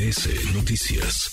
MBS Noticias.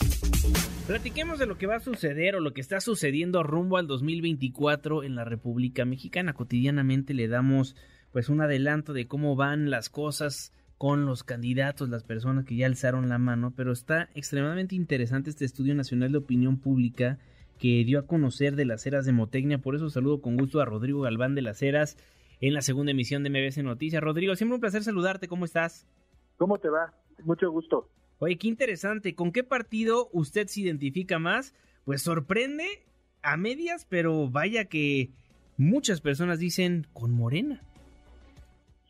Platiquemos de lo que va a suceder o lo que está sucediendo rumbo al 2024 en la República Mexicana. Cotidianamente le damos pues un adelanto de cómo van las cosas con los candidatos, las personas que ya alzaron la mano, pero está extremadamente interesante este estudio nacional de opinión pública que dio a conocer de las eras de Motecnia. Por eso saludo con gusto a Rodrigo Galván de las Heras en la segunda emisión de MBS Noticias. Rodrigo, siempre un placer saludarte. ¿Cómo estás? ¿Cómo te va? Mucho gusto. Oye, qué interesante. ¿Con qué partido usted se identifica más? Pues sorprende a medias, pero vaya que muchas personas dicen con Morena.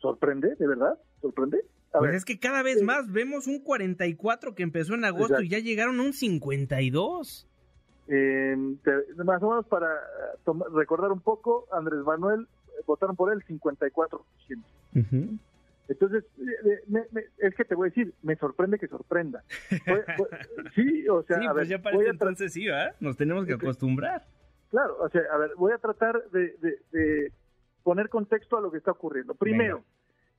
¿Sorprende? ¿De verdad? ¿Sorprende? pues es que cada vez más vemos un 44 que empezó en agosto y ya llegaron a un 52. Eh, más o menos para recordar un poco, Andrés Manuel eh, votaron por él 54%. Entonces, eh, es que te voy a decir, me sorprende que sorprenda. sí, o sea, a pues ver, ya parece entonces sí, ¿verdad? Nos tenemos que acostumbrar. Claro, o sea, a ver, voy a tratar de, poner contexto a lo que está ocurriendo. Primero,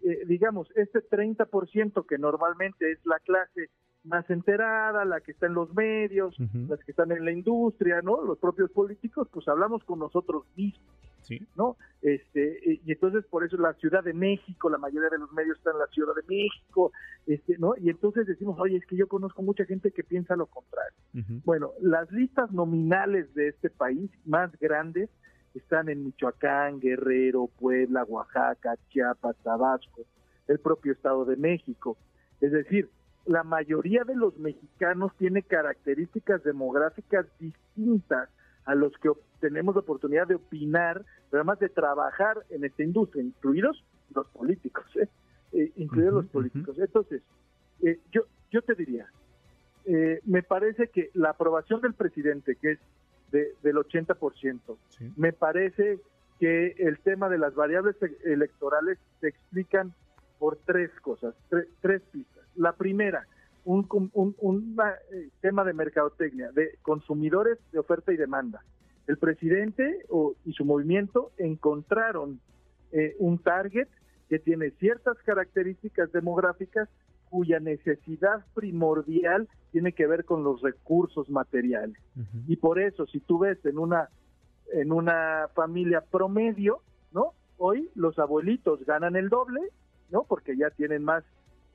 eh, digamos, este 30% que normalmente es la clase más enterada, la que está en los medios, las que están en la industria, ¿no? Los propios políticos, pues hablamos con nosotros mismos, ¿Sí? ¿no? Este, y entonces por eso la Ciudad de México, la mayoría de los medios están en la Ciudad de México, este, ¿no? Y entonces decimos, oye, es que yo conozco mucha gente que piensa lo contrario. Bueno, las listas nominales de este país más grandes están en Michoacán, Guerrero, Puebla, Oaxaca, Chiapas, Tabasco, el propio Estado de México. Es decir, la mayoría de los mexicanos tiene características demográficas distintas a los que tenemos la oportunidad de opinar, pero además de trabajar en esta industria, incluidos los políticos, ¿eh? eh incluidos los políticos. Entonces, eh, yo, yo te diría, eh, me parece que la aprobación del presidente, que es del 80%. Me parece que el tema de las variables e-, electorales se explican por tres cosas, tres pistas. La primera, un, un, eh, tema de mercadotecnia, de consumidores de oferta y demanda. El presidente y su movimiento encontraron eh, un target que tiene ciertas características demográficas cuya necesidad primordial tiene que ver con los recursos materiales. Y por eso, si tú ves en una, en una familia promedio, ¿no? Hoy los abuelitos ganan el doble, ¿no? Porque ya tienen más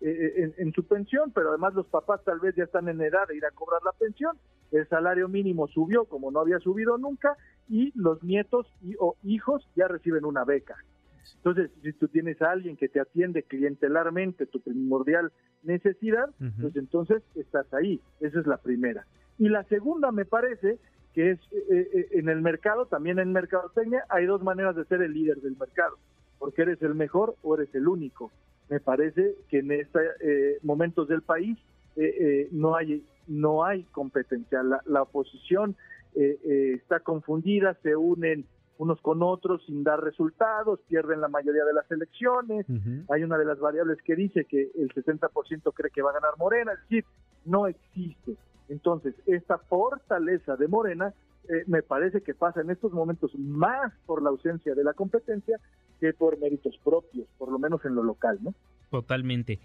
eh, eh, en, su pensión, pero además los papás tal vez ya están en edad de ir a cobrar la pensión. El salario mínimo subió como no había subido nunca y los nietos y, o hijos ya reciben una beca. Entonces, si tú tienes a alguien que te atiende clientelarmente tu primordial necesidad, pues entonces estás ahí. Esa es la primera. Y la segunda me parece que es eh, eh, en el mercado, también en mercadotecnia, hay dos maneras de ser el líder del mercado, porque eres el mejor o eres el único. Me parece que en estos eh, momentos del país no hay no hay competencia. La, la oposición está confundida, se unen unos con otros sin dar resultados, pierden la mayoría de las elecciones. Hay una de las variables que dice que el 60% cree que va a ganar Morena, es decir, no existe. Entonces, esta fortaleza de Morena eh, me parece que pasa en estos momentos más por la ausencia de la competencia que por méritos propios, por lo menos en lo local, ¿no? Totalmente.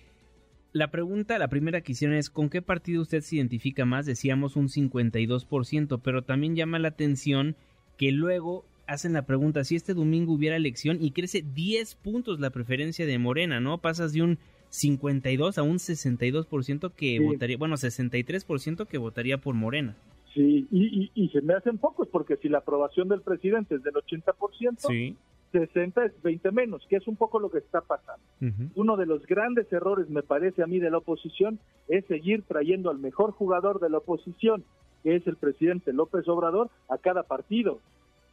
La pregunta, la primera que hicieron es, ¿con qué partido usted se identifica más? Decíamos un 52%, pero también llama la atención que luego hacen la pregunta, si este domingo hubiera elección y crece 10 puntos la preferencia de Morena, ¿no? Pasas de un 52 a un 62% que votaría, bueno, 63% que votaría por Morena. Sí, y, se me hacen pocos, porque si la aprobación del presidente es del 80%, sí. 60 es 20 menos, que es un poco lo que está pasando. Uno de los grandes errores, me parece a mí, de la oposición es seguir trayendo al mejor jugador de la oposición, que es el presidente López Obrador, a cada partido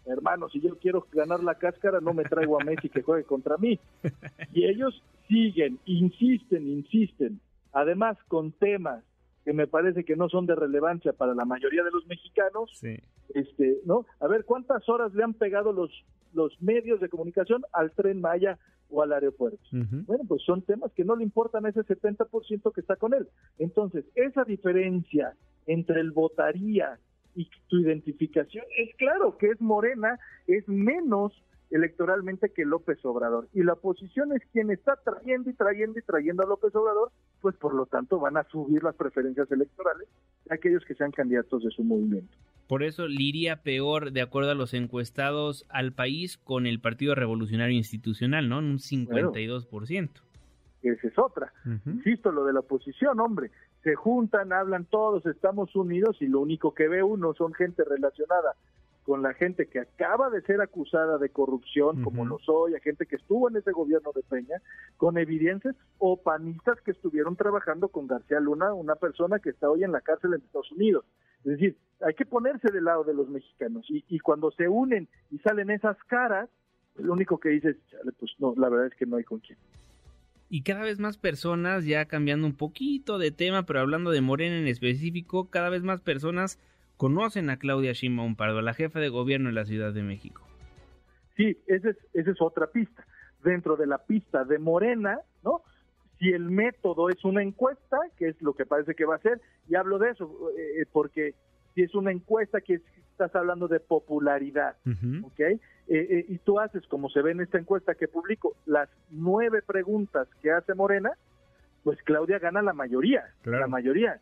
hermano, si yo quiero ganar la cáscara, no me traigo a Messi que juegue contra mí. Y ellos siguen, insisten, insisten, además con temas que me parece que no son de relevancia para la mayoría de los mexicanos, este, ¿no? A ver, ¿cuántas horas le han pegado los, los medios de comunicación al tren Maya o al aeropuerto? Bueno, pues son temas que no le importan a ese 70% que está con él. Entonces, esa diferencia entre el votaría y tu identificación es claro que es morena, es menos electoralmente que López Obrador. Y la oposición es quien está trayendo y trayendo y trayendo a López Obrador, pues por lo tanto van a subir las preferencias electorales de aquellos que sean candidatos de su movimiento. Por eso le iría peor, de acuerdo a los encuestados, al país con el Partido Revolucionario Institucional, ¿no? En un 52%. esa es otra. Insisto, lo de la oposición, hombre, se juntan, hablan todos, estamos unidos y lo único que ve uno son gente relacionada con la gente que acaba de ser acusada de corrupción, como lo soy, a gente que estuvo en ese gobierno de Peña, con evidencias, o panistas que estuvieron trabajando con García Luna, una persona que está hoy en la cárcel en Estados Unidos. Es decir, hay que ponerse del lado de los mexicanos y, y cuando se unen y salen esas caras, lo único que dices, pues no, la verdad es que no hay con quién. Y cada vez más personas, ya cambiando un poquito de tema, pero hablando de Morena en específico, cada vez más personas conocen a Claudia Sheinbaum Pardo, la jefa de gobierno de la Ciudad de México. Sí, esa es, esa es otra pista. Dentro de la pista de Morena, ¿no? Si el método es una encuesta, que es lo que parece que va a ser, y hablo de eso, eh, porque si es una encuesta que estás hablando de popularidad, ¿ok? Eh, eh, y tú haces, como se ve en esta encuesta que publico, las nueve preguntas que hace Morena, pues Claudia gana la mayoría, la mayoría.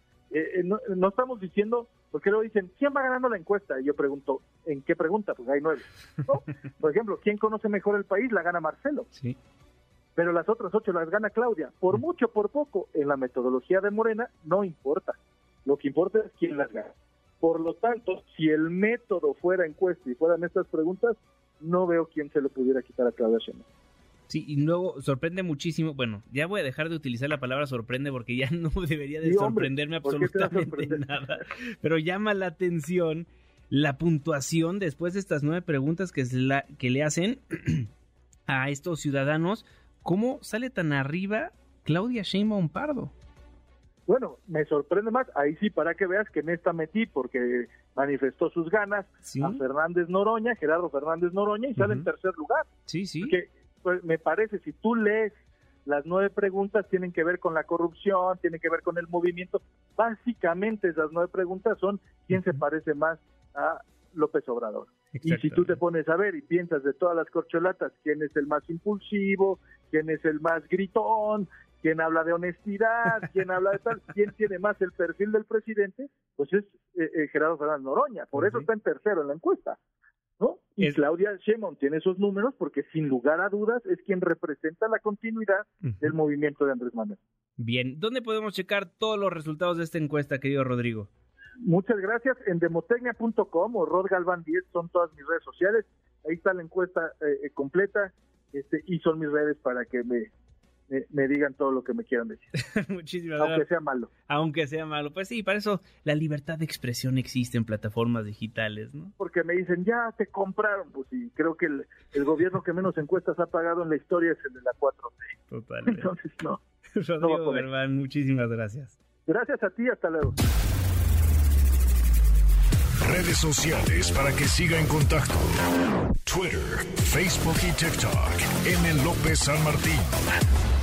no, no, estamos diciendo porque luego dicen, ¿quién va ganando la encuesta? Y yo pregunto, ¿en qué pregunta? Pues hay nueve. Por ejemplo, ¿quién conoce mejor el país? La gana Marcelo. Sí. Pero las otras ocho las gana Claudia. Por mucho, por poco, en la metodología de Morena no importa. Lo que importa es quién las gana. Por lo tanto, si el método fuera encuesta y fueran estas preguntas, no veo quién se lo pudiera quitar a Claudia Sheinbaum. Sí, y luego sorprende muchísimo. Bueno, ya voy a dejar de utilizar la palabra sorprende porque ya no debería de sorprenderme absolutamente nada. Pero llama la atención la puntuación después de estas nueve preguntas que, la, que le hacen a estos ciudadanos. ¿Cómo sale tan arriba Claudia Sheinbaum Pardo? Bueno, me sorprende más. Ahí sí, para que veas que en esta metí porque manifestó sus ganas a Fernández Noroña, Gerardo Fernández Noroña, y sale en tercer lugar. Sí, sí. Que pues, me parece, si tú lees las nueve preguntas tienen que ver con la corrupción, tienen que ver con el movimiento. Básicamente esas nueve preguntas son quién se parece más a López Obrador. Y si tú te pones a ver y piensas de todas las corcholatas, quién es el más impulsivo, quién es el más gritón, quién habla de honestidad, quién habla de tal, quién tiene más el perfil del presidente, pues es eh, eh, Gerardo Fernández Noroña. Por eso está en tercero en la encuesta. ¿no? Y Claudia Sheinbaum tiene esos números porque sin lugar a dudas es quien representa la continuidad del movimiento de Andrés Manuel. Bien, ¿dónde podemos checar todos los resultados de esta encuesta, querido Rodrigo? Muchas gracias. En demotecnia.com o Rod Galván 10 son todas mis redes sociales. Ahí está la encuesta eh, completa este, y son mis redes para que me, me, digan todo lo que me quieran decir. Muchísimas gracias. Aunque sea malo. Aunque sea malo. Pues sí, para eso la libertad de expresión existe en plataformas digitales, ¿no? Porque me dicen, ya te compraron. Pues sí, creo que el, gobierno que menos encuestas ha pagado en la historia es el de la 4T. Totalmente. Entonces, no. Rodrigo no muchísimas gracias. Gracias a ti, hasta luego. Redes sociales para que siga en contacto: Twitter, Facebook y TikTok. M. López San Martín.